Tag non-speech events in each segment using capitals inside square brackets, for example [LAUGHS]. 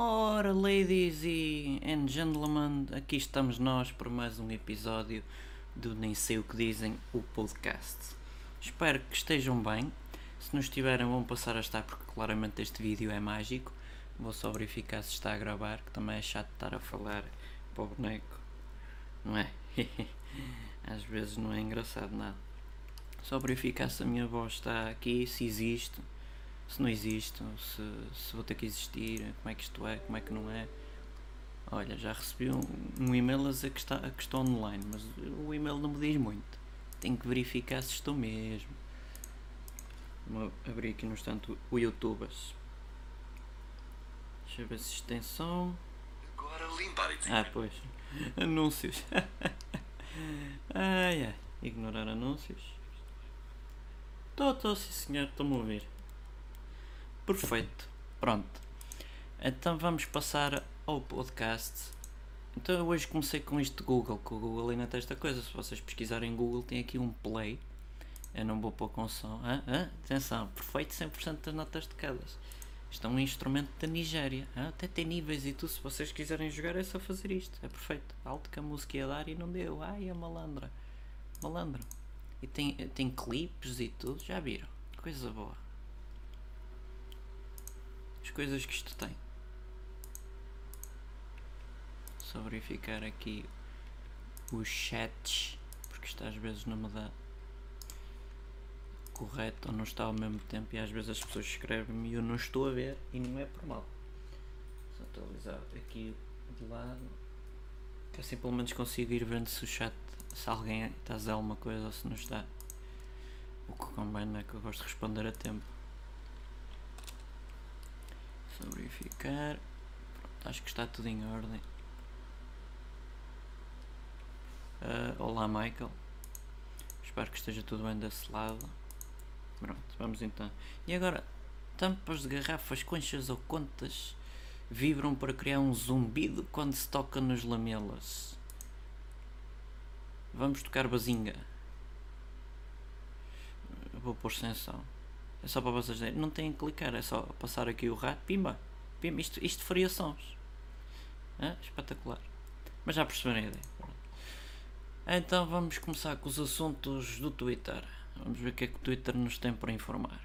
Ora, ladies e and gentlemen, aqui estamos nós para mais um episódio do Nem Sei O Que Dizem, o podcast. Espero que estejam bem. Se não estiverem, vão passar a estar, porque claramente este vídeo é mágico. Vou só verificar se está a gravar, que também é chato estar a falar para o boneco, não é? [LAUGHS] Às vezes não é engraçado nada. Só verificar se a minha voz está aqui, se existe se não existe, se, se vou ter que existir, como é que isto é, como é que não é. Olha, já recebi um, um e-mail a dizer que, está, que estou online, mas o e-mail não me diz muito. Tenho que verificar se estou mesmo. Vou abrir aqui no instante o YouTube. Deixa eu ver se isto tem som. Agora limpar e Ah, pois. [LAUGHS] Anúncios. [LAUGHS] ai ai. Ignorar anúncios. Estou, estou, sim senhor, estou-me a ouvir. Perfeito. Pronto. Então vamos passar ao podcast. Então eu hoje comecei com isto de Google, que o Google tem esta coisa. Se vocês pesquisarem Google tem aqui um play. Eu não vou pôr com som. Ah, ah, atenção, perfeito 100% das notas tocadas. Isto é um instrumento da Nigéria. Ah, até tem níveis e tudo. Se vocês quiserem jogar é só fazer isto. É perfeito. Alto que a música ia dar e não deu. Ai, é malandra. Malandro. E tem, tem clipes e tudo. Já viram? Coisa boa as coisas que isto tem. Só verificar aqui os chats, porque isto às vezes não me dá correto ou não está ao mesmo tempo e às vezes as pessoas escrevem-me e eu não estou a ver e não é por mal. Só atualizar aqui de lado que assim pelo menos consigo ir vendo se o chat se alguém está a dizer alguma coisa ou se não está. O que convém é que eu gosto de responder a tempo. Só verificar. Pronto, acho que está tudo em ordem. Uh, olá Michael. Espero que esteja tudo bem desse lado. Pronto, vamos então. E agora, tampas de garrafas, conchas ou contas vibram para criar um zumbido quando se toca nos lamelas. Vamos tocar bazinga. Vou pôr sem som. É só para vocês verem. Não têm que clicar, é só passar aqui o rato. Pimba! Pimba! Isto, isto faria sons. É? Espetacular. Mas já perceberam a ideia. Então vamos começar com os assuntos do Twitter. Vamos ver o que é que o Twitter nos tem para informar.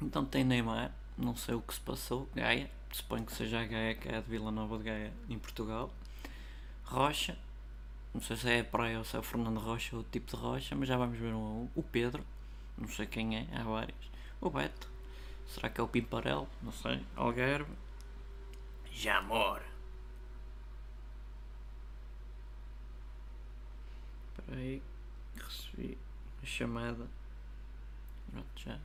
Então tem Neymar, não sei o que se passou, Gaia, suponho que seja a Gaia que é de Vila Nova de Gaia em Portugal. Rocha, não sei se é a praia ou se é o Fernando Rocha ou o tipo de Rocha, mas já vamos ver um a um. O Pedro, não sei quem é, há vários. O Beto. Será que é o Pimparel? Não sei. Algarve. Jamor. Espera aí. Recebi a chamada. Pronto, já.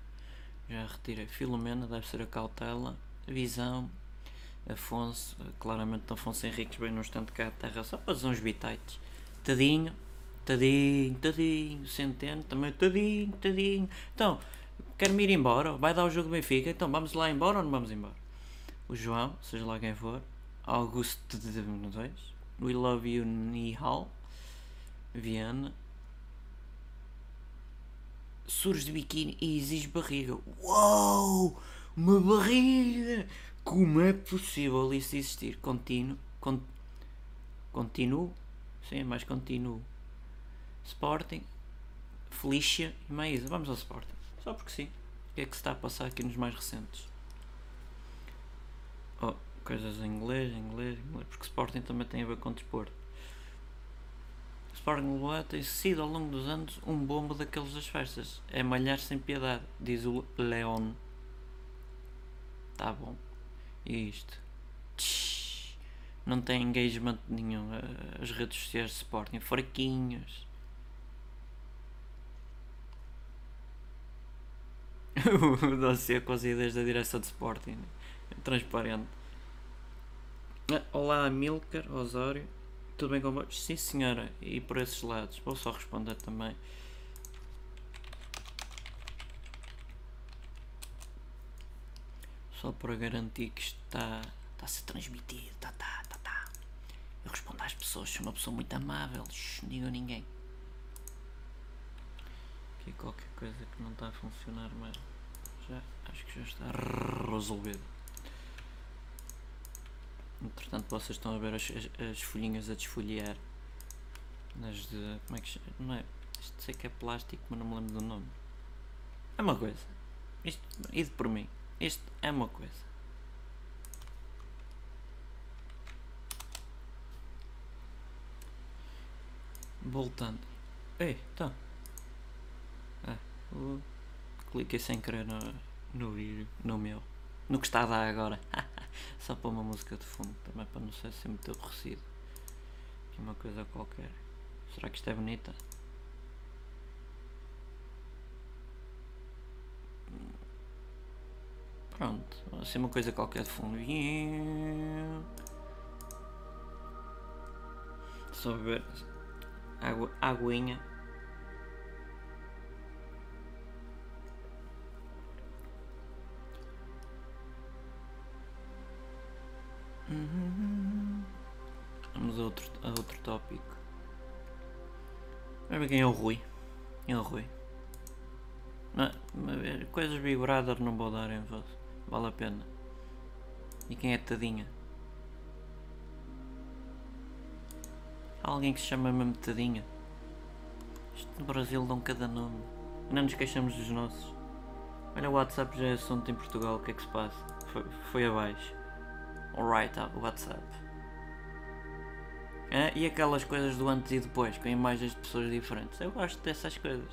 Já retirei. Filomena, deve ser a cautela. Visão. Afonso. Claramente Afonso Henriques bem no instante cá a terra. Só para uns bitites. Tadinho. Tadinho, tadinho. Centeno também. Tadinho, tadinho. Então quero-me ir embora, vai dar o jogo Benfica, então vamos lá embora ou não vamos embora? O João, seja lá quem for, Augusto de 2, We Love You Nihal, Viana, surge de biquíni e exige barriga. Uou! Uma barriga! Como é possível isso existir? Contínuo, con, continuo, sim, mais continuo. Sporting, Felicia e Maísa. Vamos ao Sporting. Só porque sim. O que é que se está a passar aqui nos mais recentes? Oh, coisas em inglês, em inglês, em inglês. Porque Sporting também tem a ver com desporto. Sporting Lisboa tem sido ao longo dos anos um bombo daqueles das festas. É malhar sem piedade, diz o Leon. Tá bom. E isto? Não tem engagement nenhum. As redes sociais de Sporting, fraquinhos. [LAUGHS] o dossiê com as ideias da direção de Sporting. Transparente. Ah, olá, Milker, Osório. Tudo bem convosco? Sim, senhora. E por esses lados. Vou só responder também. Só para garantir que está, está a ser transmitido. Tá, tá, tá, tá. Eu respondo às pessoas. Sou uma pessoa muito amável. Não digo a ninguém. Aqui qualquer coisa que não está a funcionar, mas já acho que já está resolvido. Entretanto, vocês estão a ver as, as, as folhinhas a desfolhear. Nas de. Como é que chama? Não é? Isto sei que é plástico, mas não me lembro do nome. É uma coisa. Isto, ido por mim. Isto é uma coisa. Voltando. Ei, tá. Ah, uh, cliquei sem querer no, no vídeo, no meu. No que está a dar agora. [LAUGHS] Só para uma música de fundo, também para não ser assim muito aborrecido. Aqui uma coisa qualquer. Será que isto é bonita? Pronto, assim uma coisa qualquer de fundo. Só ver. Água, aguinha. Vamos a outro, a outro tópico. Vamos ver quem é o Rui. Quem é o Rui? Ver, coisas Big Brother não vou dar em voz. Vale a pena. E quem é Tadinha? Alguém que se chama mesmo Tadinha. Isto no Brasil dão cada nome. Não nos queixamos dos nossos. Olha, o WhatsApp já é assunto em Portugal. O que é que se passa? Foi, foi abaixo. Alright, uh, WhatsApp. É, e aquelas coisas do antes e depois, com imagens de pessoas diferentes. Eu gosto dessas coisas.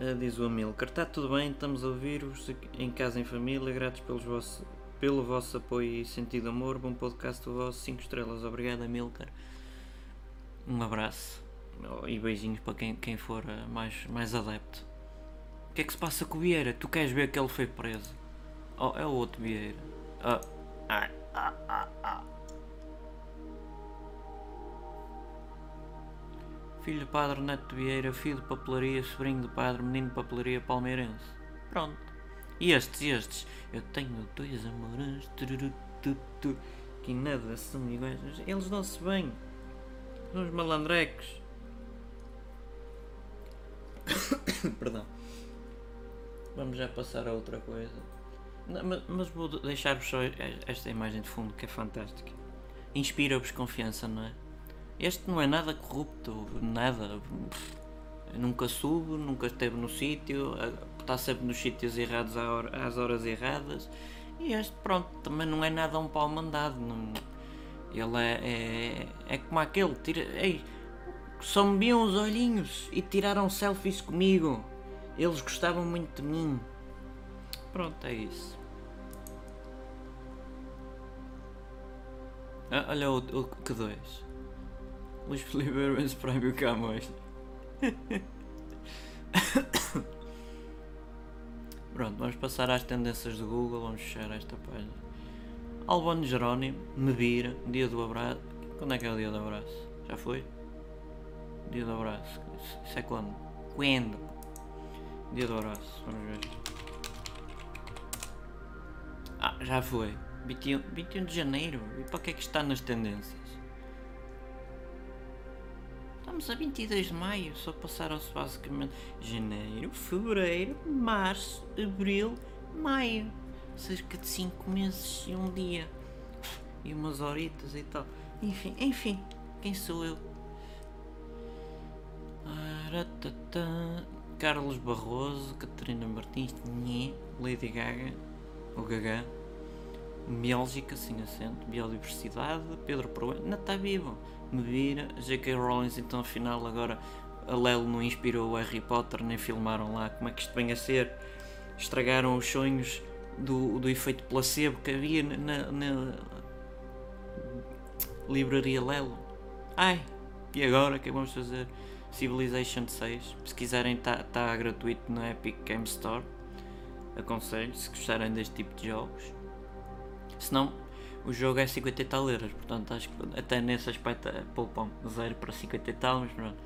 Uh, diz o Amilcar, está tudo bem, estamos a ouvir-vos em casa em família, gratos pelos vossos, pelo vosso apoio e sentido amor, bom podcast do vosso 5 estrelas, obrigado Amilcar. Um abraço oh, e beijinhos para quem, quem for uh, mais, mais adepto. O que é que se passa com o Vieira? Tu queres ver que ele foi preso? Oh, é o outro Vieira. Ah, ah, ah, ah, ah. Filho de padre Neto Vieira, filho de papelaria, sobrinho de padre, menino de papelaria palmeirense. Pronto. E estes, estes? Eu tenho dois amores, que nada são iguais. Eles dão-se bem. São os malandrecos. [COUGHS] Perdão. Vamos já passar a outra coisa. Mas, mas, vou deixar-vos só esta imagem de fundo que é fantástica. Inspira-vos confiança, não é? Este não é nada corrupto, nada. Nunca sube, nunca esteve no sítio, está sempre nos sítios errados às horas erradas. E este, pronto, também não é nada um pau mandado. Não, ele é, é, é como aquele. Tira, ei, só me viam os olhinhos e tiraram selfies comigo. Eles gostavam muito de mim. Pronto, é isso. Ah, olha o, o que dois. Luís Felipe Urban Prémio Camões. Pronto, vamos passar às tendências do Google, vamos fechar esta página. Albano Jerónimo, Medira, dia do abraço. Quando é que é o dia do abraço? Já foi? Dia do abraço. Isso é quando? Quando? Dia do abraço, vamos ver. Ah, já foi. 21, 21 de janeiro? E para que é que está nas tendências? Estamos a 22 de maio, só passaram-se basicamente janeiro, fevereiro, março, abril, maio. Cerca de 5 meses e um dia. E umas horitas e tal. Enfim, enfim, quem sou eu? Carlos Barroso, Catarina Martins, Lady Gaga, o Gaga. Bélgica, sem acento, biodiversidade, Pedro Proença, não está vivo. Medira, J.K. Rowling, então afinal agora a Lelo não inspirou o Harry Potter, nem filmaram lá como é que isto vem a ser. Estragaram os sonhos do, do efeito placebo que havia na, na livraria Lelo. Ai, e agora o que é vamos fazer? Civilization 6, se quiserem está tá gratuito na Epic Game Store. Aconselho, se gostarem deste tipo de jogos. Senão o jogo é 50 e tal euros, portanto acho que até nesse aspecto é poupam 0 para 50 e tal, mas pronto.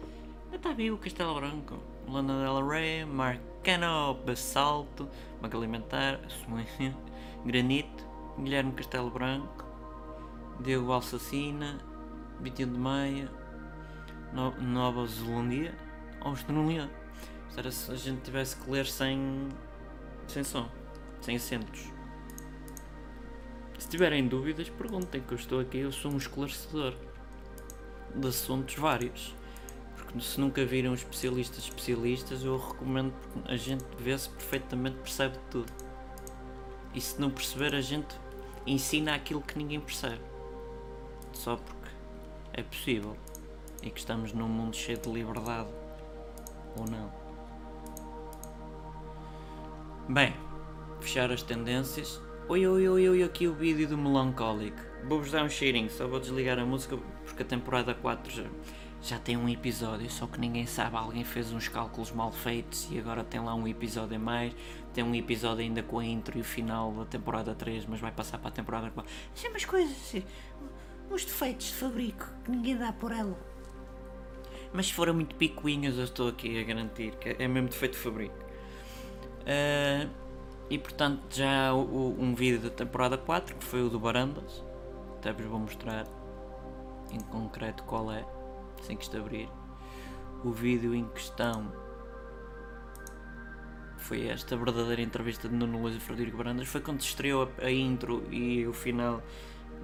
Está vivo o Castelo Branco, Lana Del Rey, Marcano, Basalto, Banco Alimentar, [LAUGHS] Granito, Guilherme Castelo Branco, Diego Alsacina, 21 de Maio, no Nova Zelândia, Austrália. Se a gente tivesse que ler sem, sem som, sem acentos. Se tiverem dúvidas, perguntem que eu estou aqui, eu sou um esclarecedor de assuntos vários. Porque se nunca viram especialistas especialistas, eu recomendo porque a gente vê-se perfeitamente, percebe tudo. E se não perceber, a gente ensina aquilo que ninguém percebe. Só porque é possível. E que estamos num mundo cheio de liberdade. Ou não. Bem, fechar as tendências. Oi, oi, oi, oi, aqui o vídeo do Melancholic. Vou-vos dar um cheirinho, só vou desligar a música porque a temporada 4 já, já tem um episódio, só que ninguém sabe. Alguém fez uns cálculos mal feitos e agora tem lá um episódio a mais. Tem um episódio ainda com a intro e o final da temporada 3, mas vai passar para a temporada 4. São umas coisas assim, uns defeitos de fabrico que ninguém dá por ela. Mas se forem muito picuinhas, eu estou aqui a garantir que é mesmo defeito de fabrico. Uh, e portanto já o, um vídeo da temporada 4 que foi o do Barandas. Até vos vou mostrar em concreto qual é, assim que isto abrir. O vídeo em questão foi esta verdadeira entrevista de Nuno Luís e Frederico Barandas. Foi quando se estreou a, a intro e o final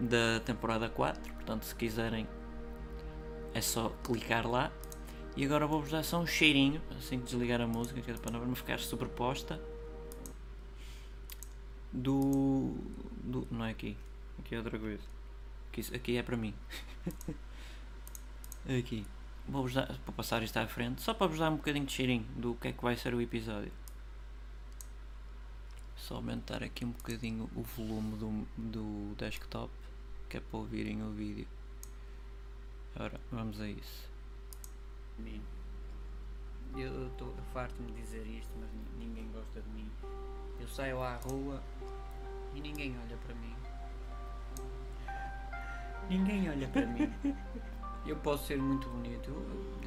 da temporada 4. Portanto, se quiserem, é só clicar lá. E agora vou-vos dar só um cheirinho, assim que desligar a música, que é para não ficar superposta. Do, do. Não é aqui. Aqui é outra coisa. Aqui, aqui é para mim. [LAUGHS] aqui. Vou-vos dar. Para passar isto à frente, só para vos dar um bocadinho de cheirinho do que é que vai ser o episódio. Só aumentar aqui um bocadinho o volume do, do desktop, que é para ouvirem o vídeo. Ora, vamos a isso. Eu estou farto-me de dizer isto, mas ninguém gosta de mim. Eu saio à rua e ninguém olha para mim. Ninguém olha para mim. Eu posso ser muito bonito.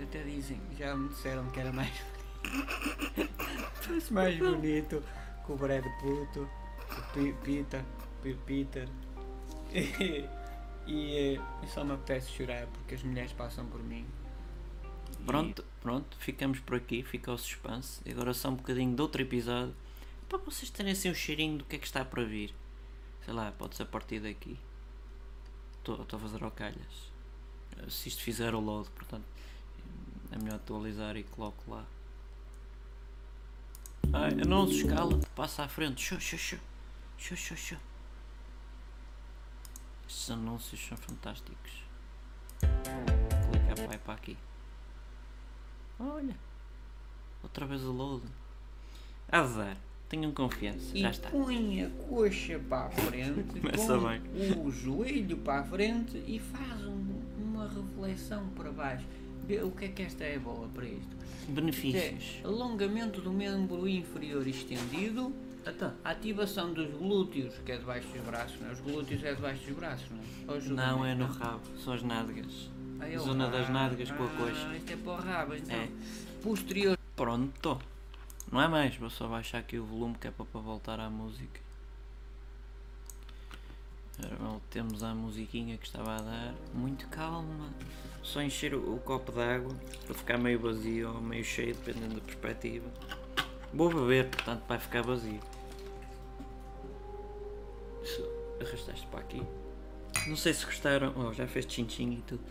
Até dizem, já me disseram que era mais bonito. Parece mais bonito que o Brad Puto, o Pita, o Peter. E, e, e só me apetece chorar porque as mulheres passam por mim Pronto, pronto, ficamos por aqui, fica o suspense. E agora só um bocadinho de outro episódio para vocês terem assim um cheirinho do que é que está para vir. Sei lá, pode ser a partir daqui. Estou a fazer ao calhas. Se isto fizer o load, portanto, é melhor atualizar e coloco lá. Ai, anúncio, escala, passa à frente. Xô, xô, xô. Xô, xô, xô. Estes anúncios são fantásticos. Clica vai para aqui. Olha, outra vez o load. Azar, tenham confiança, e já está. põe a coxa para a frente, [LAUGHS] Começa põe bem. o joelho para a frente e faz um- uma reflexão para baixo. Vê o que é que esta é boa para isto? Benefícios. É alongamento do membro inferior estendido, Então, ativação dos glúteos, que é debaixo dos braços, não é? Os glúteos é debaixo dos braços, não é? Não é no rabo, são as nádegas. Ah, Zona das nádegas com a Ah, coxa. Isto é para o rabo, então. É. Posterior. Pronto. Não é mais, vou só baixar aqui o volume que é para, voltar à música. Voltemos à musiquinha que estava a dar. Muito calma. Só encher o, o copo d'água para ficar meio vazio ou meio cheio, dependendo da perspectiva. Vou beber, portanto vai ficar vazio. Arrastaste para aqui. Não sei se gostaram. Oh, já fez tchim-tchim e tudo.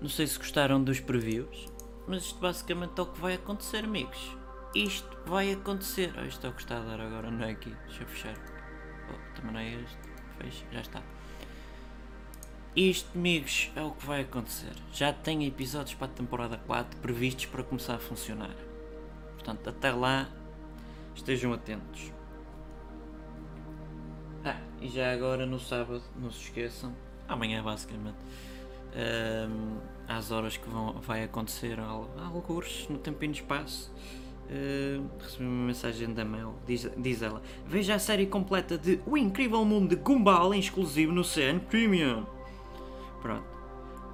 Não sei se gostaram dos previews. Mas isto basicamente é o que vai acontecer, amigos. Isto vai acontecer. Oh, isto é o que está a dar agora, não é aqui. Deixa eu fechar. Oh, também não é este. Fecha, já está. Isto, amigos, é o que vai acontecer. Já tem episódios para a temporada 4 previstos para começar a funcionar. Portanto, até lá, estejam atentos. Ah, e já agora no sábado, não se esqueçam, amanhã basicamente, ahm, às horas que vão, vai acontecer al- algures no tempo e no espaço, ahm, recebi uma mensagem da Mel, diz, diz ela, veja a série completa de O Incrível Mundo de Gumball em exclusivo no CN Premium. Pronto,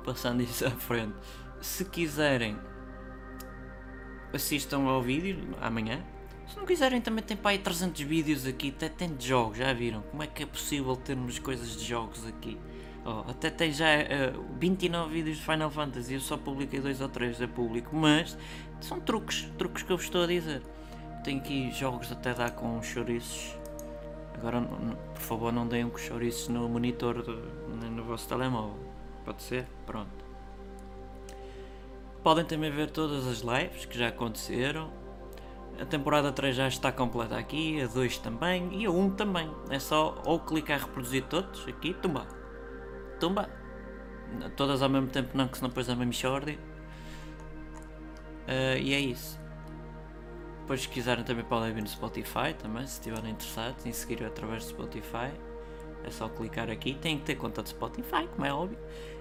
passando isso à frente. Se quiserem, assistam ao vídeo amanhã. Se não quiserem, também tem para aí 300 vídeos aqui, até tem de jogos, já viram? Como é que é possível termos coisas de jogos aqui? Oh, até tem já eh, 29 vídeos de Final Fantasy, eu só publiquei dois ou três a público, mas são truques, truques que eu vos estou a dizer. Tem aqui jogos até dar com chouriços, Agora, por favor, não deem com chouriços no monitor nem no vosso telemóvel. Pode ser? Pronto. Podem também ver todas as lives que já aconteceram. A temporada 3 já está completa aqui, a 2 também e a 1 também. É só ou clicar reproduzir todos aqui, tumba. Tumba. Todas ao mesmo tempo não, que senão depois é uma mixórdia. Ah, e é isso. Depois se quiserem também podem vir no Spotify também, se estiverem interessados em seguir através do Spotify. É só clicar aqui. Tem que ter conta de Spotify, como é óbvio.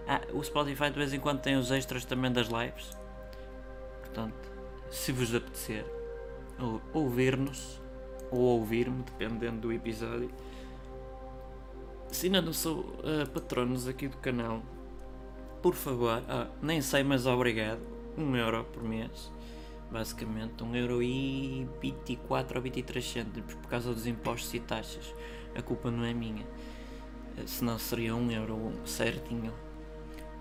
Ah, o Spotify de vez em quando tem os extras também das lives. Portanto, se vos apetecer ou- ouvir-nos ou ouvir-me, dependendo do episódio. Se ainda não sou ah, patronos aqui do canal, por favor, ah, nem sei, mas obrigado. 1 euro por mês, basicamente, 1 euro e 24 ou 23 cêntimos por causa dos impostos e taxas. A culpa não é minha. Eh, Senão seria 1 euro certinho.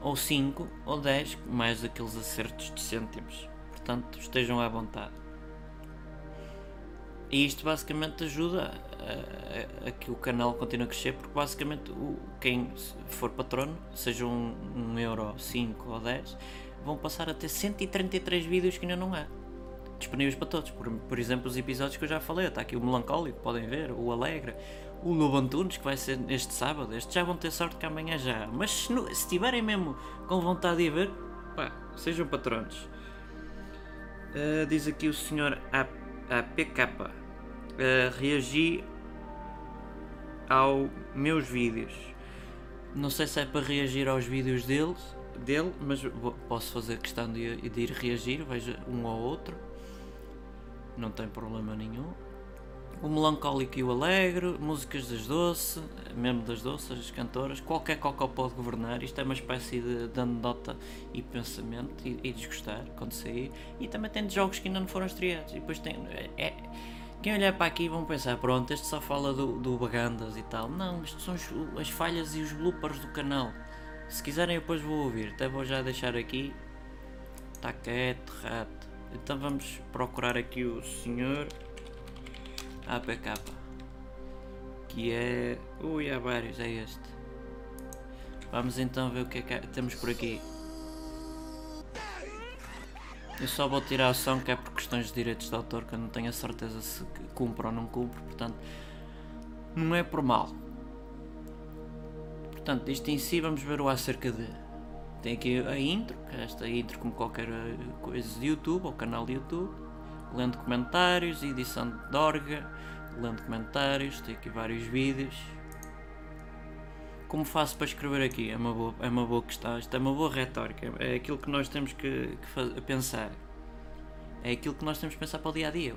Ou 5 ou 10, mais aqueles acertos de cêntimos. Portanto, estejam à vontade. E isto basicamente ajuda a, a- que o canal continue a crescer, porque basicamente o, quem for patrono, seja um, um euro, 5 ou 10, vão passar a ter 133 vídeos que ainda não há. Disponíveis para todos. Por, por exemplo, os episódios que eu já falei. Está aqui o Melancólico, podem ver, o Alegre, o Lobo Antunes, que vai ser este sábado. Estes já vão ter sorte que amanhã já. Mas se, no- se tiverem mesmo com vontade de ver, pá, sejam patronos. Uh, diz aqui o senhor APK. Uh, reagi aos meus vídeos. Não sei se é para reagir aos vídeos deles, dele, mas posso fazer questão de, de ir reagir, veja um ao outro. Não tem problema nenhum. O melancólico e o alegre, músicas das doce, mesmo das doces, as cantoras, qualquer cocó pode governar. Isto é uma espécie de, de anedota e pensamento e, e desgostar quando sair. E também tem de jogos que ainda não foram estreados. E depois tem. É, é- quem olhar para aqui vão pensar, pronto, este só fala do, do Bagandas e tal. Não, isto são as falhas e os bloopers do canal. Se quiserem depois vou ouvir, até vou já deixar aqui. Está quieto, rato. Então vamos procurar aqui o senhor APK. Que é. Ui, há vários, é este. Vamos então ver o que é que temos por aqui. Eu só vou tirar o som que é por questões de direitos de autor que eu não tenho a certeza se cumpre ou não cumpre, portanto não é por mal. Portanto, isto em si vamos ver o acerca de. Tem aqui a intro, que é esta intro como qualquer eh, coisa de YouTube ou canal de YouTube. Lendo comentários, edição de orga, lendo comentários, tem aqui vários vídeos. Como faço para escrever aqui? É uma boa, é uma boa questão, isto é uma boa retórica, é aquilo que nós temos que, que fa- pensar. É aquilo que nós temos que pensar para o dia a dia.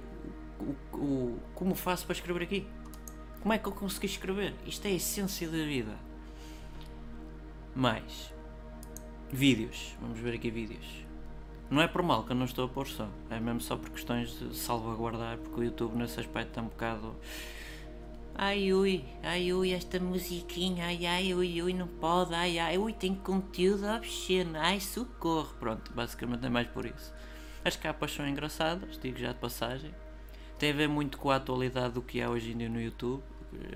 O, o- como faço para escrever aqui? Como é que eu consegui escrever? Isto é a essência da vida. Mais vídeos. Vamos ver aqui vídeos. Não é por mal que eu não estou a pôr som, é mesmo só por questões de salvaguardar, porque o YouTube nesse aspecto está um bocado. Ai ui, ai ui, esta musiquinha, ai ai ui ui, não pode, ai ai ui, tem conteúdo obsceno, ai socorro. Pronto, basicamente é mais por isso. As capas são engraçadas, digo já de passagem. Tem a ver muito com a atualidade do que é hoje em dia no YouTube,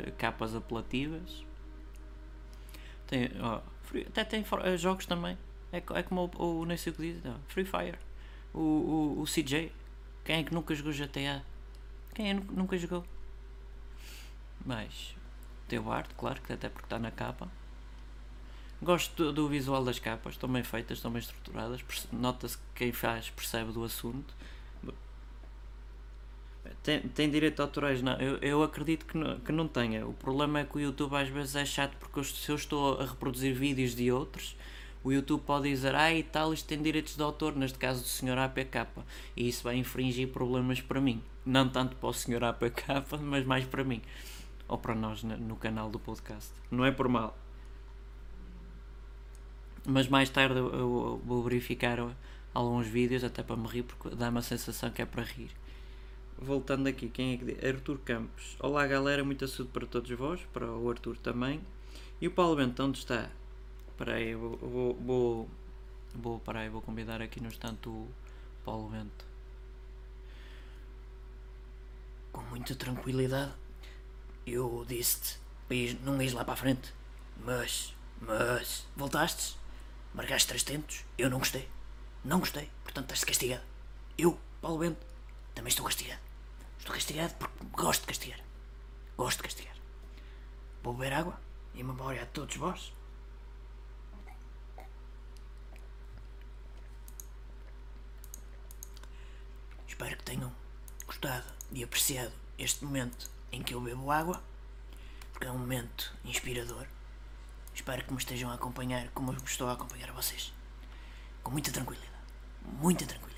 eh, capas apelativas. Tem, ó, Free- até tem eh, jogos também. É, é como o, o o que diz, não, Free Fire. O, o, o CJ. Quem é que nunca jogou GTA? Quem é que nu- nunca jogou? Mas tem o arte, claro, que até porque está na capa. Gosto do, do visual das capas, estão bem feitas, estão bem estruturadas. Nota-se que quem faz percebe do assunto. Tem, tem direito autorais? Não, eu, eu acredito que não, que não tenha. O problema é que o YouTube às vezes é chato porque eu- se eu estou a reproduzir vídeos de outros, o YouTube pode dizer, ah e tal, isto tem direitos de autor, neste caso do Sr. APK. E isso vai infringir problemas para mim. Não tanto para o Sr. APK, [LAUGHS] mas mais para mim. Ou para nós no, canal do podcast. Não é por mal. Mas mais tarde eu, vou verificar alguns vídeos até para me rir porque dá-me a sensação que é para rir. Voltando aqui, quem é que diz? Arthur Campos. Olá galera, muita saúde para todos vós, para o Arthur também. E o Paulo Bento, onde está? Espera aí, vou, vou, vou, vou, aí, vou convidar aqui no instante o Paulo Bento. Com muita tranquilidade. Eu disse-te não ires lá para a frente. Mas, mas, voltaste, marcaste três tentos, eu não gostei. Não gostei, portanto estás castigado. Eu, Paulo Bento, também estou castigado. Estou castigado porque gosto de castigar. Gosto de castigar. Vou beber água em memória a todos vós. Espero que tenham gostado e apreciado este momento em que eu bebo água, porque é um momento inspirador. Espero que me estejam a acompanhar como eu estou a acompanhar vocês. Com muita tranquilidade. Muita tranquilidade.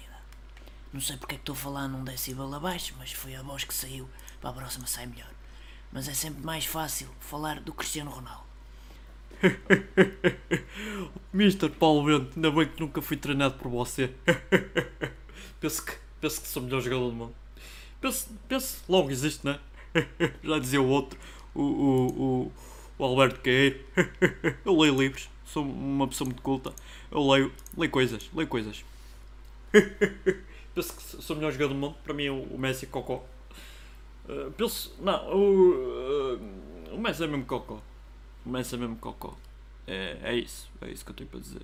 Não sei porque é que estou a falar num decibel abaixo, mas foi a voz que saiu. Para a próxima sai melhor. Mas é sempre mais fácil falar do Cristiano Ronaldo. [LAUGHS] Mr. Paulo Bento, ainda bem que nunca fui treinado por você. [LAUGHS] penso, que, penso que sou o melhor jogador do mundo. Penso, penso logo existe, né? [LAUGHS] Já dizia o outro, o, o, o, o Alberto Queiro. [LAUGHS] Eu leio livros, sou uma pessoa muito culta. Eu leio, leio coisas, leio coisas. [LAUGHS] penso que sou o melhor jogador do mundo. Para mim, o, o Messi é cocó. Uh, penso, não, o, uh, o Messi é mesmo cocó. O Messi é mesmo cocó. É, é isso, é isso que eu tenho para dizer.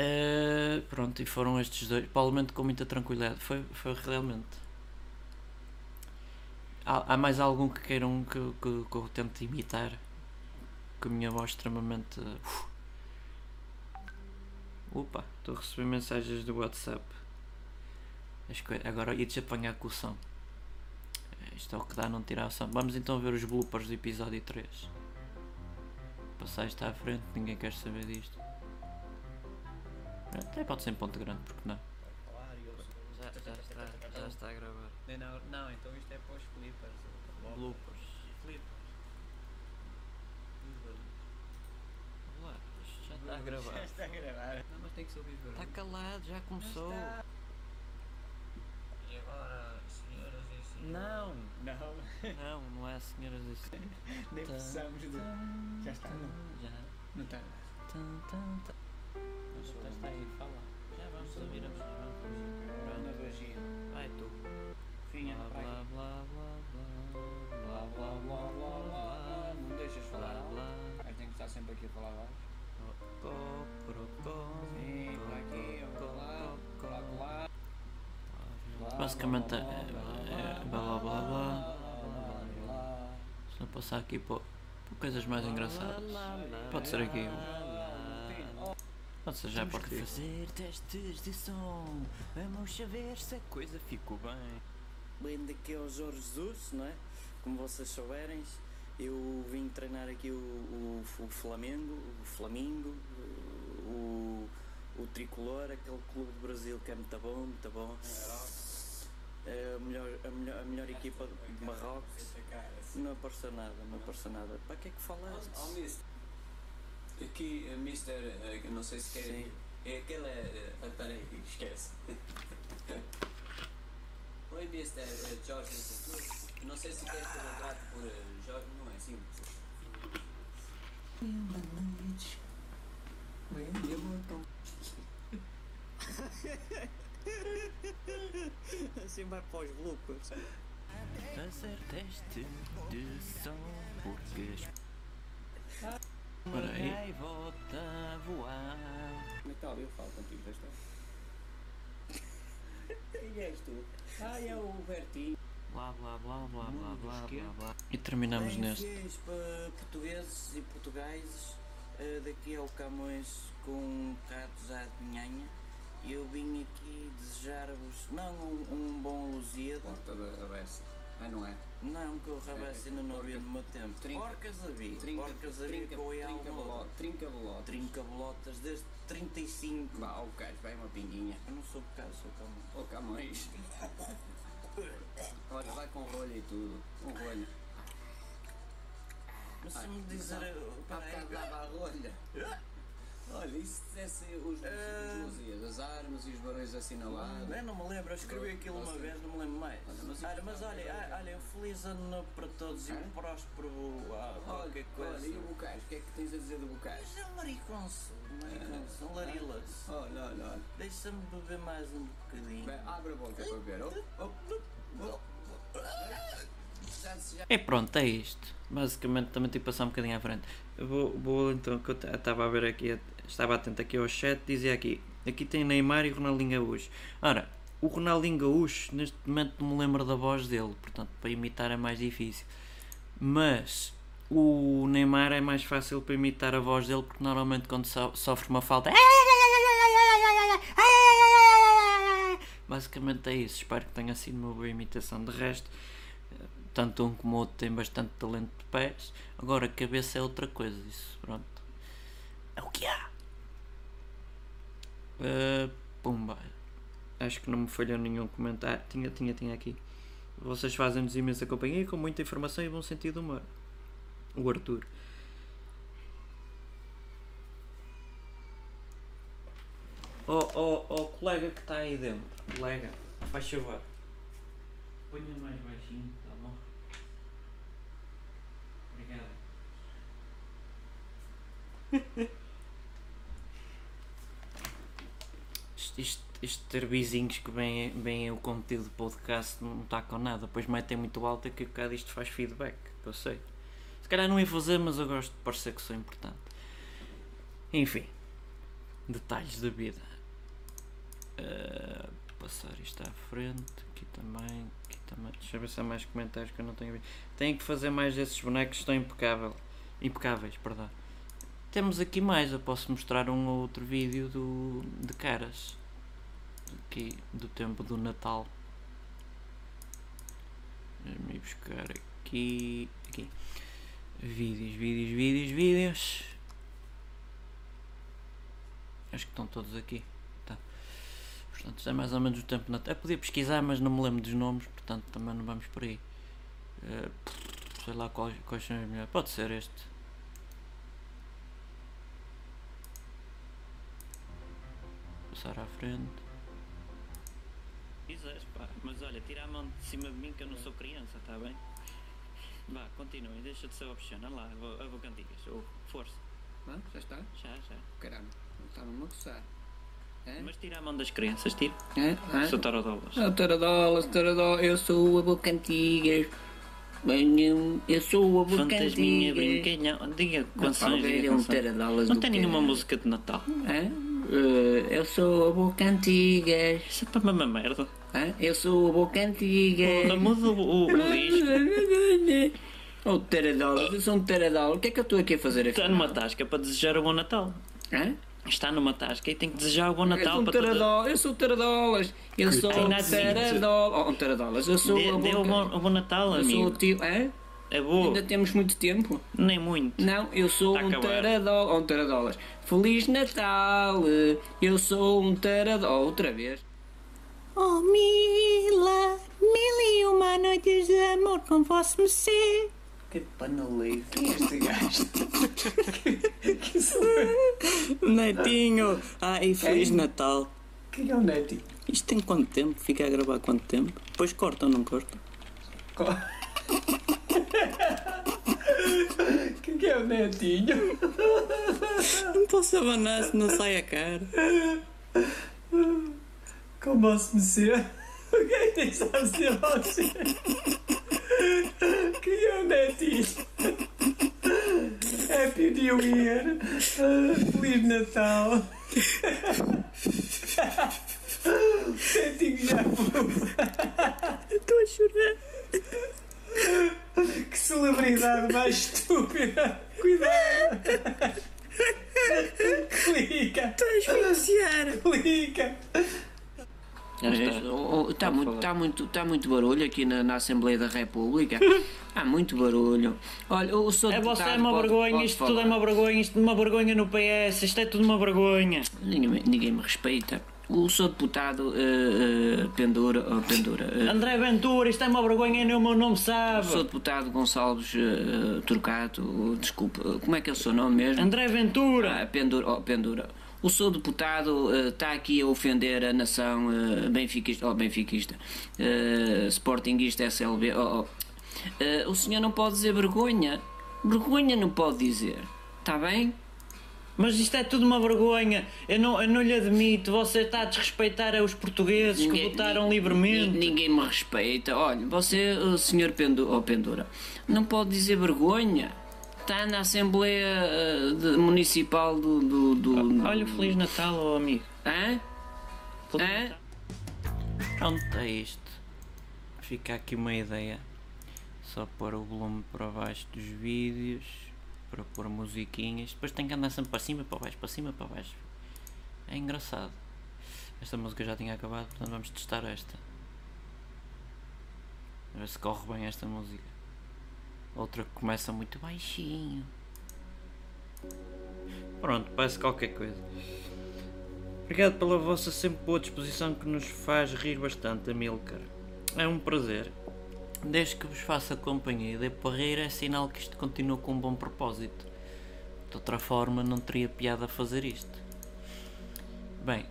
Eh, pronto, e foram estes dois. Provavelmente com muita tranquilidade. Foi, foi realmente. Há, mais algum que queiram que, que, que eu tente imitar? Com a minha voz extremamente. uf. Opa, estou a receber mensagens do WhatsApp. Coi- Agora ia-te apanhar com o som. Isto é o que dá não tirar o som. Vamos então ver os bloopers do episódio 3. Passar isto à frente, ninguém quer saber disto. Até pode ser em ponto grande, porque não? Já, já, está, já está a gravar. Não, não, então isto é para os flippers. Bloopers. Flippers. Olá, isto já está a gravar. Já está a gravar. Não, mas tem que Bisbarulho. Está calado, já começou. E agora, senhoras e senhores? Não, Não, não, não é senhoras e senhores. [LAUGHS] nem precisamos de... Já está, não. Já. Não está. Tum, tum, tum. Mas tu está aí, fala. Já vamos ouvir a. Vai tu. Blá blá blá blá blá blá blá Basicamente é, é blá blá blá. Se não passar aqui por, por coisas mais engraçadas. Pode ser aqui. Ou seja, Temos é que fazer testes de som. Vamos saber se a coisa ficou bem. Bem daqui ao Jorge Jesus, não é? Como vocês souberem, eu vim treinar aqui o, o, o Flamengo, o Flamingo, o, o Tricolor, aquele clube do Brasil que é muito bom, muito bom. É a melhor, a melhor, a melhor equipa de Marrocos. Não apareceu nada, não apareceu nada. Para que é que falaste? Aqui, mister, eh, não sei se quer. É aquela. eh, Peraí, esquece. [LAUGHS] proibiste uh, jogos de cultura. Não sei se queres ter contrato por eh, Jorge, não é simples. Linda noite. Ganhei botão. assim vai para os loucos. Acertaste de som porque. Espera aí. Volta a voar. Como é que está ali? Eu falo contigo, deixa quem és tu? Ah, é o Bertinho. Blá blá blá blá blá blá blá blá. E terminamos Bem, neste. para portugueses e portugueses eh, daqui ao Camões com um bocado já de nhanha. Eu vim aqui desejar-vos, não um, um bom Lusíada, Porta da Rabessa. Ah, não é? Não que eu rabesse ainda não havia no meu tempo. Trinca- Porcas havia, Trinca, porcas havia trinca, com trinca, bolota, trinca bolota. Trinca bolotas desde 35. Vá, o gajo, vai uma pinguinha. Eu não sou bocado, sou Camões. Ô Camões. [LAUGHS] Olha, vai com rolha e tudo. Com rolha. Mas se me dizer. Há peraí, bocado dava a rolha. [LAUGHS] Olha, e se dissesse os, Ah. os Luzias, as armas e os barões assinalados? Eu não me lembro, eu escrevi aquilo uma vez, não me lembro mais. Olha, mas Olha, mas olha, ah, olha, um feliz ano novo para todos e um próspero ah, qualquer coisa. olha, e o Bocage? O que é que tens a dizer do Bocage? Mas é um mariconso, um mariconso, um larilas. Olha, olha, olha. Deixa-me beber mais um bocadinho. Bem, abre a boca para ver. Oh, oh, oh. É pronto, é isto. Basicamente também tive que passar um bocadinho à frente. Eu vou, vou então, que eu estava a ver aqui, estava atento aqui ao chat, dizia aqui, aqui tem Neymar e Ronaldinho Gaúcho. Ora, o Ronaldinho Gaúcho, neste momento não me lembro da voz dele, portanto para imitar é mais difícil. Mas o Neymar é mais fácil para imitar a voz dele porque normalmente quando so- sofre uma falta. Basicamente é isso. Espero que tenha sido uma boa imitação. De resto, eh, tanto um como o outro têm bastante talento de pés. Agora, cabeça é outra coisa. Isso, pronto. É o que há. Uh, pumba. Acho que não me falhou nenhum comentário. Tinha, tinha, tinha aqui. Vocês fazem-nos imensa companhia com muita informação e bom sentido de humor. O Arthur. Oh, oh, oh, colega que está aí dentro. Colega, faz favor. Ponha mais baixinho, tá bom? Obrigado. [LAUGHS] Isto ter vizinhos que veem, veem o conteúdo do podcast não está com nada. Depois metem muito alto que o bocado isto faz feedback, eu sei. Se calhar não ia fazer, mas eu gosto de parecer que sou importante. Enfim, detalhes da vida. Uh, passar isto à frente, aqui também, aqui também. Deixa eu ver se há mais comentários que eu não tenho visto. Tenho que fazer mais desses bonecos, estão impecável, impecáveis, perdão. Temos aqui mais, eu posso mostrar um ou outro vídeo do, de caras aqui do tempo do Natal. Ir buscar aqui, aqui. Vídeos, vídeos, vídeos, vídeos. Acho que estão todos aqui. Tá. Portanto, é mais ou menos o tempo Natal. Eu podia pesquisar, mas não me lembro dos nomes, portanto também não vamos por aí. Eh, sei lá quais, quais são os melhores. Pode ser este. Passar à frente. Quiseres, pá. Mas olha, tira a mão de cima de mim que eu não sou criança, está bem? Vá, continuem, deixa de ser opcional lá, cantigas, ou força, Pronto, já está. já, já. Caramba, não estava-me a coçar. É? Mas tira a mão das crianças, tira. É? É? Sou tarodolas. Oh, taradolas, taradolas, eu sou a boca antigas. Venham, eu sou a boca Fantasminha, brincalhão, diga canções, diga um canções. taradolas Não tem nenhuma música de Natal. É? Eh, eu sou a boca antigas. Isso é para uma merda. É? Eu sou a boca. Porra, Muda o, o, o disco. Oh, taradolas, eu sou um taradola. O que é que eu estou aqui a fazer aqui? Está numa tasca para desejar o bom Natal. Hã? Está numa tasca e tem que desejar o bom Eu Natal um para toda... taradola, eu sou taradolas. Eu sou tem um nada de taradola. Oh, um taradolas, eu sou Dê, a dê o, boca... bom, o bom Natal, Eu sou o amigo. tio... Hã? É bom. Ainda temos muito tempo? Nem muito. Não, eu sou um. Oh, um taradolas. Feliz Natal, eu sou um taradola. Outra vez. Oh Mila, mil e uma noites de amor com vosso mercê. Que panaleiro. Quem é este gajo? [LAUGHS] Netinho! Ai, Feliz Natal! Quem é o Neti? Isto tem quanto tempo? Fica a gravar quanto tempo? Depois corta ou não corta? [LAUGHS] Quem é o Netinho? Não posso abanar se não sai a cara. [LAUGHS] Me ser? [LAUGHS] Quem tem ser você? Quem é? Happy New Year! Feliz Natal! Netinho já Estou a chorar. Que celebridade mais estúpida! Cuidado! Clica! Estou a asfixiar. Clica! Está muito, tá muito, tá muito barulho aqui na, na Assembleia da República. [LAUGHS] Há muito barulho. Olha, o senhor É você é uma pode- vergonha, pode isto tudo é falar. uma vergonha, isto é uma vergonha no PS, isto é tudo uma vergonha. Ninguém, me- ninguém me respeita. O senhor deputado eh, eh, Pendura, oh, Pendura, eh, André Ventura, isto é uma vergonha e nem o meu nome o senhor sabe. deputado Gonçalves Turcato, desculpe, como é que é o seu nome mesmo? André Ventura. Ah, Pendura, oh, Pendura. O seu deputado eh, está aqui a ofender a nação eh, benfiquista, oh, benfiquista, eh, sportinguista SLB. Oh, oh. Eh, o senhor não pode dizer vergonha. Vergonha não pode dizer. Está bem? Mas isto é tudo uma vergonha. Eu não, eu não lhe admito. Você está a desrespeitar os portugueses que votaram ni- livremente. ni- Ninguém me respeita. Olha, você, o senhor Pendu, oh, Pendura, não pode dizer vergonha. Está na Assembleia eh, Municipal do. do, do Olha, Feliz Natal, oh amigo. Hã? Feliz Hã? Natal. Pronto, é isto. Fica aqui uma ideia. Só pôr o volume para baixo dos vídeos. Para pôr musiquinhas. Depois tem que andar sempre para cima, para baixo, para cima, para baixo. É engraçado. Esta música já tinha acabado, portanto vamos testar esta. A ver se corre bem esta música. Outra que começa muito baixinho. Pronto, parece qualquer coisa. Obrigado pela vossa sempre boa disposição que nos faz rir bastante, Amilcar. É um prazer. Desde que vos faça companhia e dê para rir é sinal que isto continua com um bom propósito. De outra forma não teria piada a fazer isto. Bem,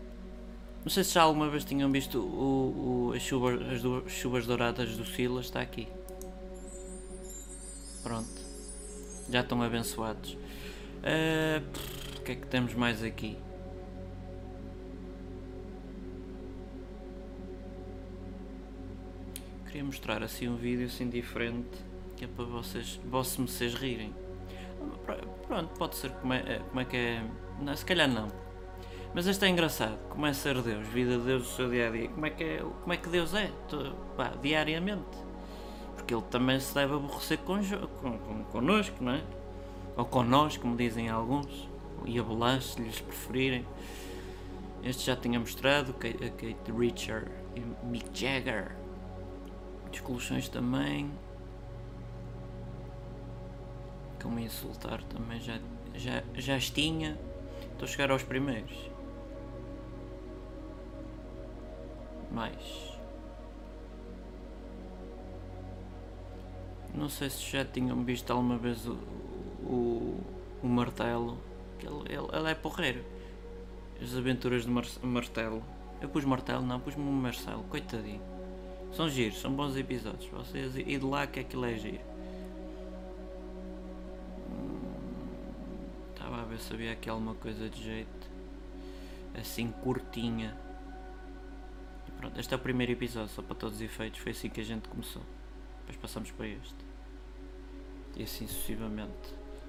não sei se já alguma vez tinham visto o, o- as, chuvas, as chuvas douradas do Silas, está aqui. Pronto. Já estão abençoados. Pff, o que é que temos mais aqui? Queria mostrar assim um vídeo assim diferente que é para vocês, vossos meceis rirem. Pr- Pronto, pode ser como é, é- como é que é. Não, se calhar não. Mas este é engraçado. Como é ser Deus, vida de Deus, o seu dia a dia. Como é que, é, como é, que Deus é? Pá, diariamente. Porque Ele também se deve aborrecer con, con, connosco, não é? Ou connosco, como dizem alguns. E abolar se lhes preferirem. Este já tinha mostrado, a Kate Richard e Mick Jagger. As coleções também. Me insultar também já, já, já tinha. Estou a chegar aos primeiros. Mais. Não sei se já tinham visto alguma vez o, o, o martelo. Ele, ele, ele é porreiro. As aventuras de Mar Martelo. Eu pus martelo, não, pus-me um Marcelo, coitadinho. São giros, são bons episódios. Vocês e de lá que aquilo é giro. Estava a ver se havia aqui alguma coisa de jeito. Assim curtinha. Pronto, este é o primeiro episódio, só para todos os efeitos. Foi assim que a gente começou. Depois passamos para este. E assim sucessivamente.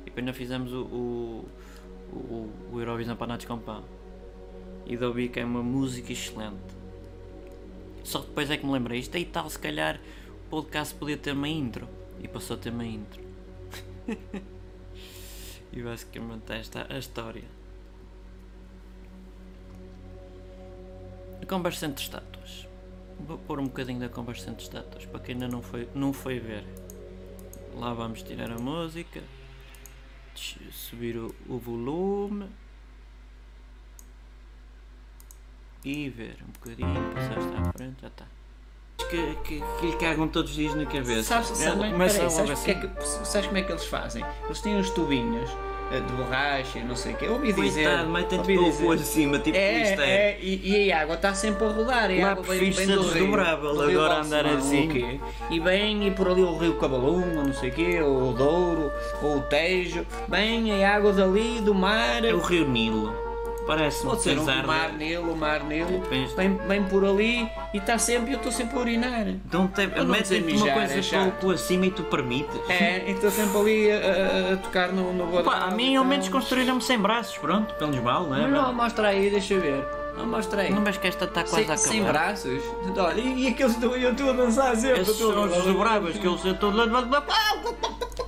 E depois ainda fizemos o, o, o, o Pão. E da que é uma música excelente. Só depois é que me lembrei, isto aí tal, se calhar o podcast podia ter uma intro. E passou a ter uma intro. [LAUGHS] e basicamente esta é a história. A conversa entre estátuas. Vou pôr um bocadinho da conversa entre estátuas para quem ainda não foi, não foi ver. Lá vamos tirar a música. Subir o, o volume. E ver um bocadinho, passar esta à frente, já está. Que, que, que lhe cagam todos os dias na cabeça. Sabes, sabes, Ele peraí, começa logo sabes, assim. é que, sabes como é que eles fazem? Eles têm uns tubinhos de borracha e não sei o quê. Eu ouvi dizer. Coitado, mete-te ouvi para o dizer- pôr acima, tipo isto É, é. é, e, e a água está sempre a rodar. E a Lá água prefiro ser do rio, do rio agora andar assim. o quê? E vem e por ali o rio Cabalum, ou não sei o quê, ou o Douro, ou o Tejo. Vem a água dali, do mar. É o Rio Nilo. Parece-me Pode ser um pesar. mar Nilo, o mar. Depois- Vem, vem por ali e está sempre, eu estou sempre a urinar. Então te, não dizer mete-te uma coisa é tu acima e tu permites. É, e estou sempre ali a, a- a tocar no, no guarda a mim ao menos construíram-me sem braços, pronto, pelos mal, não é? Mas não, mostra aí, deixa eu ver. Não mostra aí. Não vês que esta está quase sem, a sem acabar? braços? Olha, e, e aqueles do eu estou a dançar sempre. Esses são os desdobráveis que eu sei todo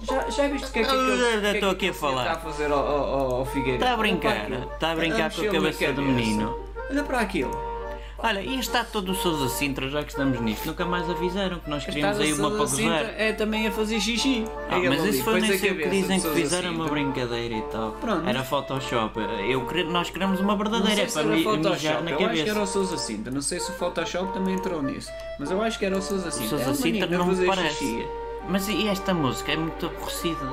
Já, já viste o que é que aquele- que é estou que aqui a falar. Está a fazer ao, ao, ao- Figueiredo? Está a brincar, está a brincar com a cabeça do cabeça. menino. Olha para aquilo. Olha, e está todo o Sousa Sintra, já que estamos nisto, nunca mais avisaram que nós queríamos aí uma para gozar. É também a fazer xixi. Ah, É mas isso foi nem sei o que cabeça dizem que Sousa fizeram uma Sintra. brincadeira e tal. Pronto. Era Photoshop. Eu, nós queremos uma Não verdadeira, é para mi- mijar na eu acho que era cabeça. o Sousa Sintra, não sei se o Photoshop também entrou nisso, mas eu acho que era o Sousa Sintra. Sousa É um Sintra não me parece. xixi. Mas e esta música é muito aborrecida.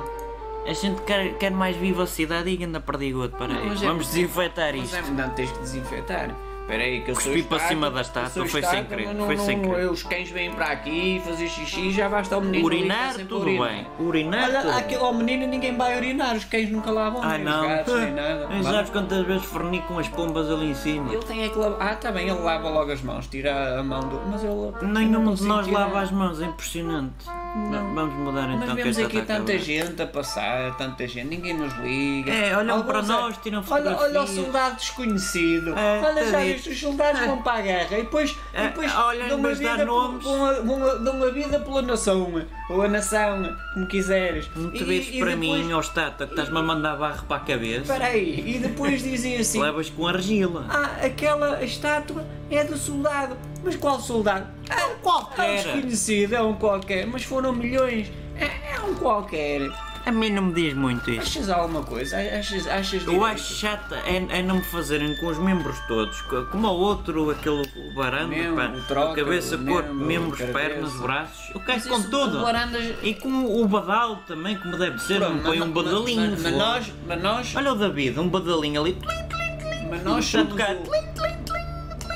A gente quer, quer mais vivacidade e anda perdigoto. Para aí. Mas é- Vamos desinfetar Mas isto. é, não tens que desinfetar. Espera aí, que eu sou Cuspi para estátua, cima da estátua, sou foi sem querer, mas não- foi sem não- querer. Os cães vêm para aqui fazer xixi já basta o menino. Urinar, tudo urinar. bem. Urinar, Olha, tudo bem. aquele ao menino ninguém vai urinar, os cães nunca lavam, nem não, os gatos, nem [LAUGHS] nada. Nem sabes quantas vezes fornicam as pombas ali em cima. Ele tem é que lavar. Ah, está bem, ele lava logo as mãos, tira a mão do. Mas ele. Nenhum de nós consigo lava tirar. as mãos, é impressionante. Não. Vamos mudar Mas então que vemos esta aqui tanta gente a passar, tanta gente, ninguém nos liga. É, olham Alguns para é- nós, tiram Olha, olha o fotografias. soldado desconhecido. É, olha, já viste, os soldados vão para a guerra e depois, e depois olha, em dão, uma vida nomes. por uma- uma- dão uma vida pela nação, ou a nação, como quiseres. Não te vês e para depois- mim, ó estátua, que estás-me a mandar barro para a cabeça. Espera aí, e depois dizem [LAUGHS] assim: Levas com argila. Ah, aquela estátua é do soldado. Mas qual soldado? É um qualquer. É um desconhecido, é um qualquer. Mas foram milhões. É, é um qualquer. A mim não me diz muito isso. Achas alguma coisa? Achas, achas Eu acho chata é, é não me fazerem com os membros todos, co- como o outro, aquele Membro, pá, troca, cabeça, corpo, membro, membros, cabeça. pernas, braços. Eu quero com tudo. Barandas- E com o badalo também, como deve ser, não põe um badalinho. Mas, mas nós, mas nós, Olha o David, um badalinho ali. mas nós somos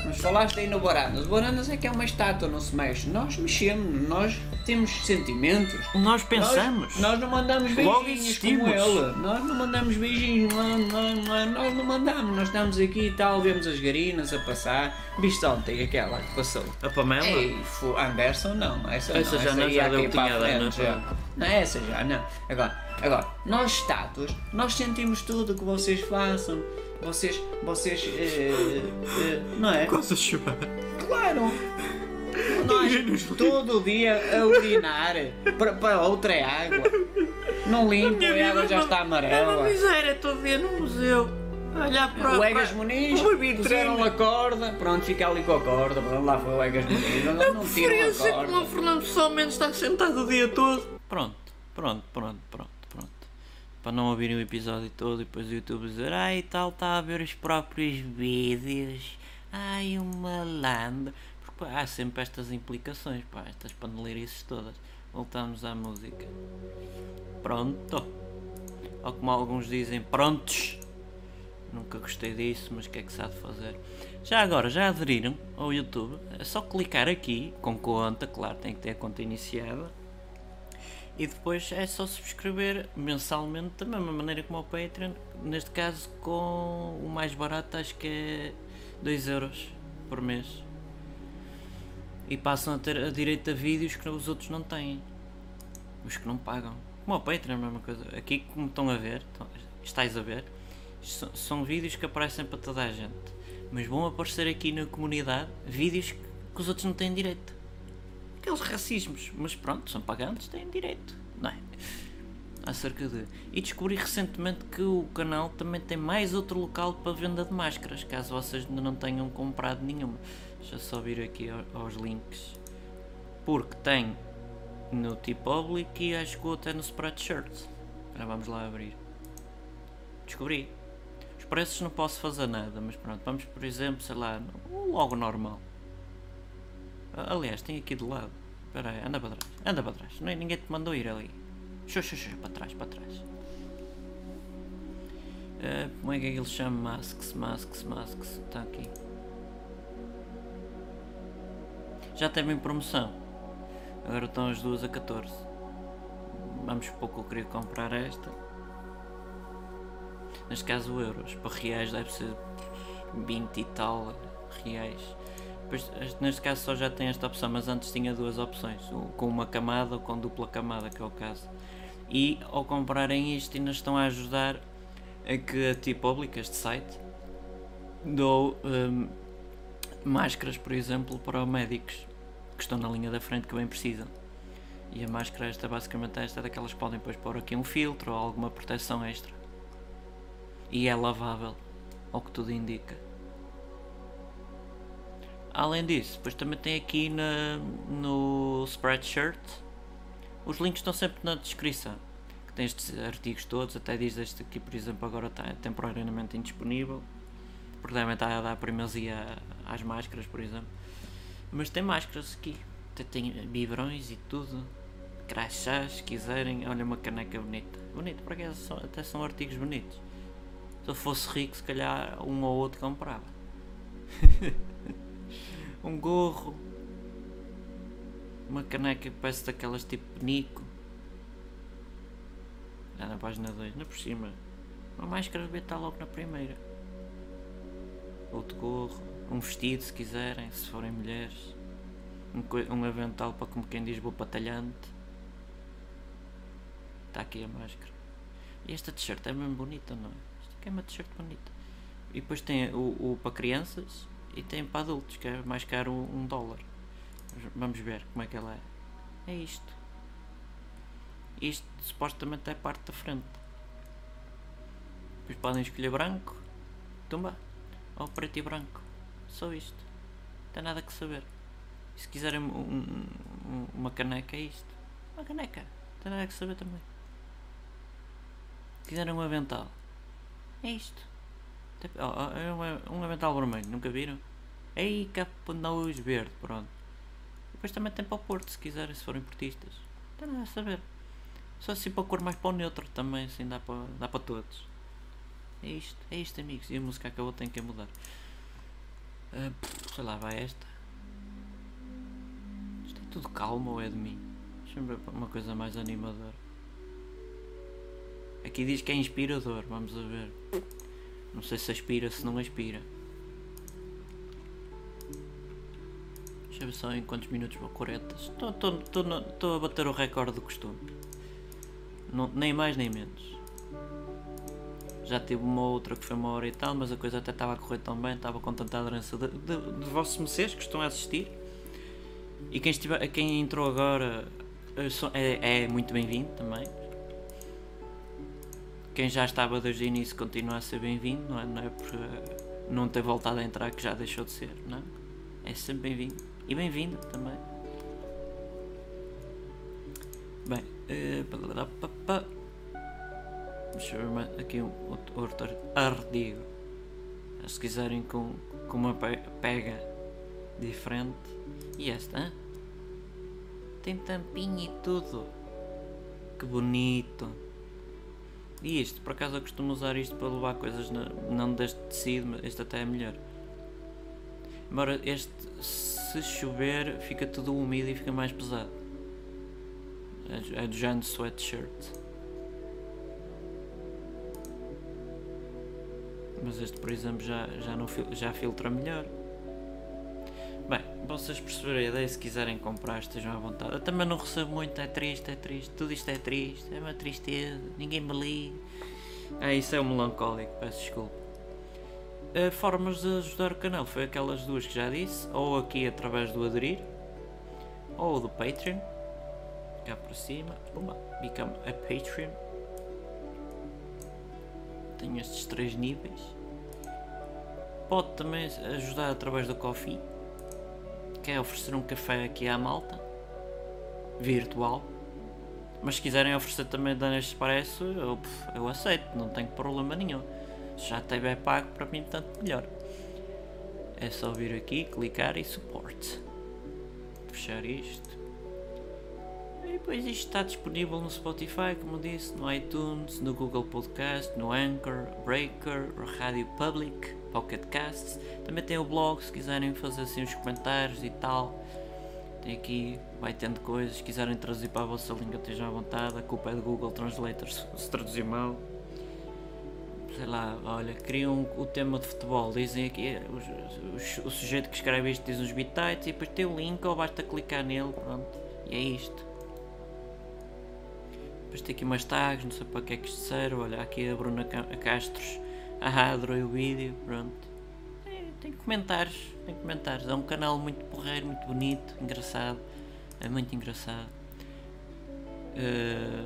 Mas falaste aí no Barandas. O Barandas é que é uma estátua, não se mexe. Nós mexemos, nós temos sentimentos. Nós pensamos. Nós, nós não mandamos Logo beijinhos existimos. como ele. Nós não mandamos beijinhos, não, não, não, nós não mandamos. Nós estamos aqui e tal, vemos as garinas a passar. Viste ontem aquela que passou? A Pamela? Ei, fu- Anderson não, essa, Essa não, já não, aí já deu para a frente, não já. Não, essa já não. Agora, agora, nós estátuas, nós sentimos tudo o que vocês façam. Vocês, vocês, eh, eh, não é? Coisa chorar. Claro! Nós todo dia a urinar para, para outra água. Não limpo, a água já está É uma amarela. miséria, estou a ver no museu. Olhar para O Egas Muniz, uma puseram a corda, pronto, fica ali com a corda, pronto, lá foi o Egas Muniz, não, não tiram a Referência como o corda. Fernando Pessoa Mendes está sentado o dia todo. Pronto, pronto, pronto, pronto, pronto. Para não ouvirem o episódio todo e depois o YouTube dizer ai tal, está a ver os próprios vídeos. Ai, o malandro. Pá, há sempre estas implicações, pá, estas paneleirices todas. Voltamos à música. Pronto. Ou como alguns dizem, prontos. Nunca gostei disso, mas o que é que se há de fazer? Já agora, já aderiram ao YouTube? É só clicar aqui, com conta, claro, tem que ter a conta iniciada. E depois é só subscrever mensalmente da mesma maneira como o Patreon. Neste caso, com o mais barato, acho que é 2 euros por mês. E passam a ter a direito a vídeos que os outros não têm. Os que não pagam. Como o Patreon, a mesma coisa. Aqui, como estão a ver, estão- estáis a ver, são, são vídeos que aparecem para toda a gente. Mas vão aparecer aqui na comunidade vídeos que, que os outros não têm direito. Aqueles racismos. Mas pronto, são pagantes, têm direito. Não é? Acerca de. E descobri recentemente que o canal também tem mais outro local para venda de máscaras, caso vocês ainda não tenham comprado nenhuma. Deixa só vir aqui ao- aos links. Porque tem no T-Public e acho que o outro é no Spreadshirt. Agora vamos lá abrir. Descobri. Os preços não posso fazer nada, mas pronto, vamos por exemplo, sei lá, logo normal. Aliás, tem aqui do lado. Espera aí, anda para trás, anda para trás. Nem, ninguém te mandou ir ali. Xô, xô, para trás, para trás. Eh, como é que ele chama? Masks, masks, masks. Está aqui. Já teve em promoção. Agora estão as duas a 14. Vamos supor que eu queria comprar esta. Neste caso euros. Para reais deve ser 20 e tal reais. Neste caso só já tem esta opção, mas antes tinha duas opções. Com uma camada ou com dupla camada, que é o caso. E ao comprarem isto ainda estão a ajudar a que a T-Public, este site, dou hum, máscaras, por exemplo, para médicos que estão na linha da frente que bem precisam. E a máscara esta basicamente esta é daquelas que podem depois pôr aqui um filtro ou alguma proteção extra. E é lavável, ao que tudo indica. Além disso, depois também tem aqui na, no Spreadshirt. Os links estão sempre na descrição. Que tem estes artigos todos, até diz este aqui, por exemplo, agora está temporariamente indisponível. Porque devem estar a dar primazia às máscaras, por exemplo. Mas tem máscaras aqui. Até tem biberões e tudo. Crachás, se quiserem. Olha uma caneca bonita. Bonita, porque até são artigos bonitos. Se eu fosse rico, se calhar um ou outro comprava. [LAUGHS] um gorro, uma caneca parece daquelas tipo penico. Já na página 2, não por cima. Uma máscara devia estar logo na primeira. Outro gorro, um vestido se quiserem, se forem mulheres. Um, um avental para como quem diz vou patalhante. Está aqui a máscara. E esta t-shirt é mesmo bonita, não é? Isto aqui é uma t-shirt bonita. E depois tem o, o para crianças e tem para adultos, que é mais caro um, dólar. Vamos ver como é que ela é. É isto. Isto supostamente é parte da frente. Depois podem escolher branco, tumba, ou preto e branco. Só isto. Não tem nada que saber. E se quiserem um- um- um- uma caneca, é isto. Uma caneca. Não tem nada que saber também. Se quiserem um avental, é isto. Uma- um avental vermelho, nunca viram? Ei, capa nós verde, pronto. Depois também tem para o Porto, se quiserem, se forem portistas. Não tem nada a saber. Só assim para a cor mais para o neutro também, assim dá para, dá para todos. É isto, é isto amigos. E a música acabou, tem que mudar. Pff, sei lá, vai esta. Isto é tudo calmo ou é de mim? Deixa-me ver uma coisa mais animadora. Aqui diz que é inspirador, vamos a ver. Não sei se aspira, se não aspira. Deixa eu ver só em quantos minutos vou. 40. Estou, estou, estou, no- estou a bater o recorde do costume. Não, nem mais nem menos. Já tive uma outra que foi uma hora e tal, mas a coisa até estava a correr tão bem, estava com tanta aderança de, de, de vossos meceres que estão a assistir. E quem, estiver, quem entrou agora é, é muito bem-vindo também. Quem já estava desde o início continua a ser bem-vindo, não é? Não é eh, não ter voltado a entrar que já deixou de ser, não é? É sempre bem-vindo. E bem-vindo também. Bem, eh, mais- aqui um outro, outro artigo. Se quiserem com, com uma pe- pega diferente. E esta? Tem tampinha e tudo. Que bonito. E isto, por acaso eu costumo usar isto para levar coisas na- não deste tecido, mas este até é melhor. Embora este, se chover, fica tudo úmido e fica mais pesado. É, é do género sweatshirt. Mas este, por exemplo, já, já, não, já filtra melhor. Bem, vocês perceberam a ideia, se quiserem comprar, estejam à vontade. Eu também não recebo muito, é triste, é triste, tudo isto é triste, é uma tristeza, ninguém me liga. Ah, isso é um melancólico, peço desculpa. Uh, formas de ajudar o canal foi aquelas duas que já disse, ou aqui através do aderir, ou do Patreon, cá por cima, pumba, become a Patreon. Estes três níveis. Pode também ajudar através do Coffee, que é oferecer um café aqui à malta, virtual. Mas se quiserem oferecer também este expresso, eu, eu aceito, não tenho problema nenhum. Se já tiver pago, para mim, tanto melhor. É só vir aqui, clicar e support. Fechar isto. E depois isto está disponível no Spotify, como disse, no iTunes, no Google Podcast, no Anchor, Breaker, Rádio Public, Pocket Casts. Também tem o blog, se quiserem fazer assim os comentários e tal. Tem aqui, vai tendo coisas, se quiserem traduzir para a vossa língua, estejam à vontade. A culpa é do Google Translator se, traduzir mal. Sei lá, olha, criam o tema de futebol, dizem aqui, o sujeito que escreve isto diz uns bitites e depois tem o link ou basta clicar nele, pronto, e é isto. Depois tem aqui umas tags, não sei para que é que isto serve, olha, aqui a Bruna Ca- Castros, a adorei o vídeo, pronto. É, tem comentários, tem comentários, é um canal muito porreiro, muito bonito, engraçado, é muito engraçado. Eh,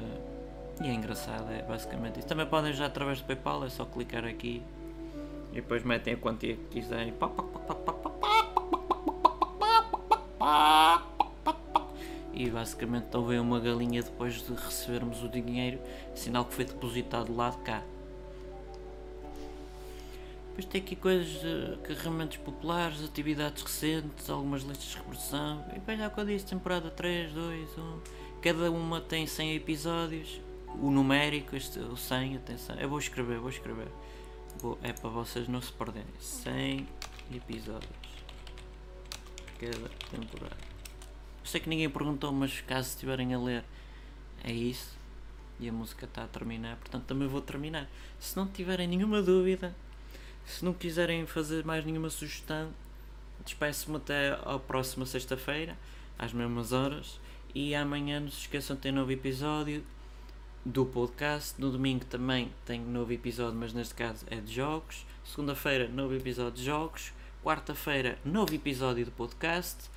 e é engraçado, é basicamente isso. Também podem já através do PayPal, é só clicar aqui e depois metem a quantia que quiserem. E basicamente houve uma galinha depois de recebermos o dinheiro, sinal que foi depositado lá de cá. Depois tem aqui coisas, carregamentos populares, atividades recentes, algumas listas de reprodução. E depois que eu disse, temporada 3, 2, 1. Cada uma tem 100 episódios. O numérico, este, o 100, atenção. Eu vou escrever, vou escrever. Vou, é para vocês não se perderem. 100 episódios cada temporada. Sei que ninguém perguntou, mas caso estiverem a ler, é isso. E a música está a terminar, portanto também vou terminar. Se não tiverem nenhuma dúvida, se não quiserem fazer mais nenhuma sugestão, despeço-me até à próxima sexta-feira, às mesmas horas. E amanhã não se esqueçam de ter novo episódio do podcast. No domingo também tem novo episódio, mas neste caso é de jogos. Segunda-feira, novo episódio de jogos. Quarta-feira, novo episódio do podcast.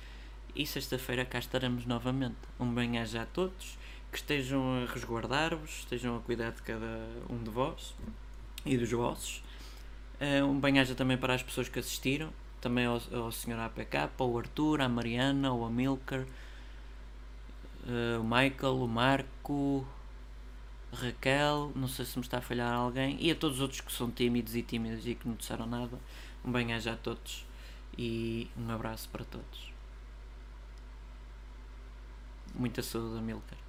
E sexta-feira cá estaremos novamente. Um bem-aja a todos. Que estejam a resguardar-vos, estejam a cuidar de cada um de vós e dos vossos. Eh, um bem-aja também para as pessoas que assistiram. Também ao, ao Sr. APK, ao Arthur, à Mariana, ao Amilcar, eh, o Michael, o Marco, Raquel, não sei se me está a falhar alguém, e a todos os outros que são tímidos e tímidas e que não disseram nada. Um bem-aja a todos e um abraço para todos. Muita saúde, Amilcar.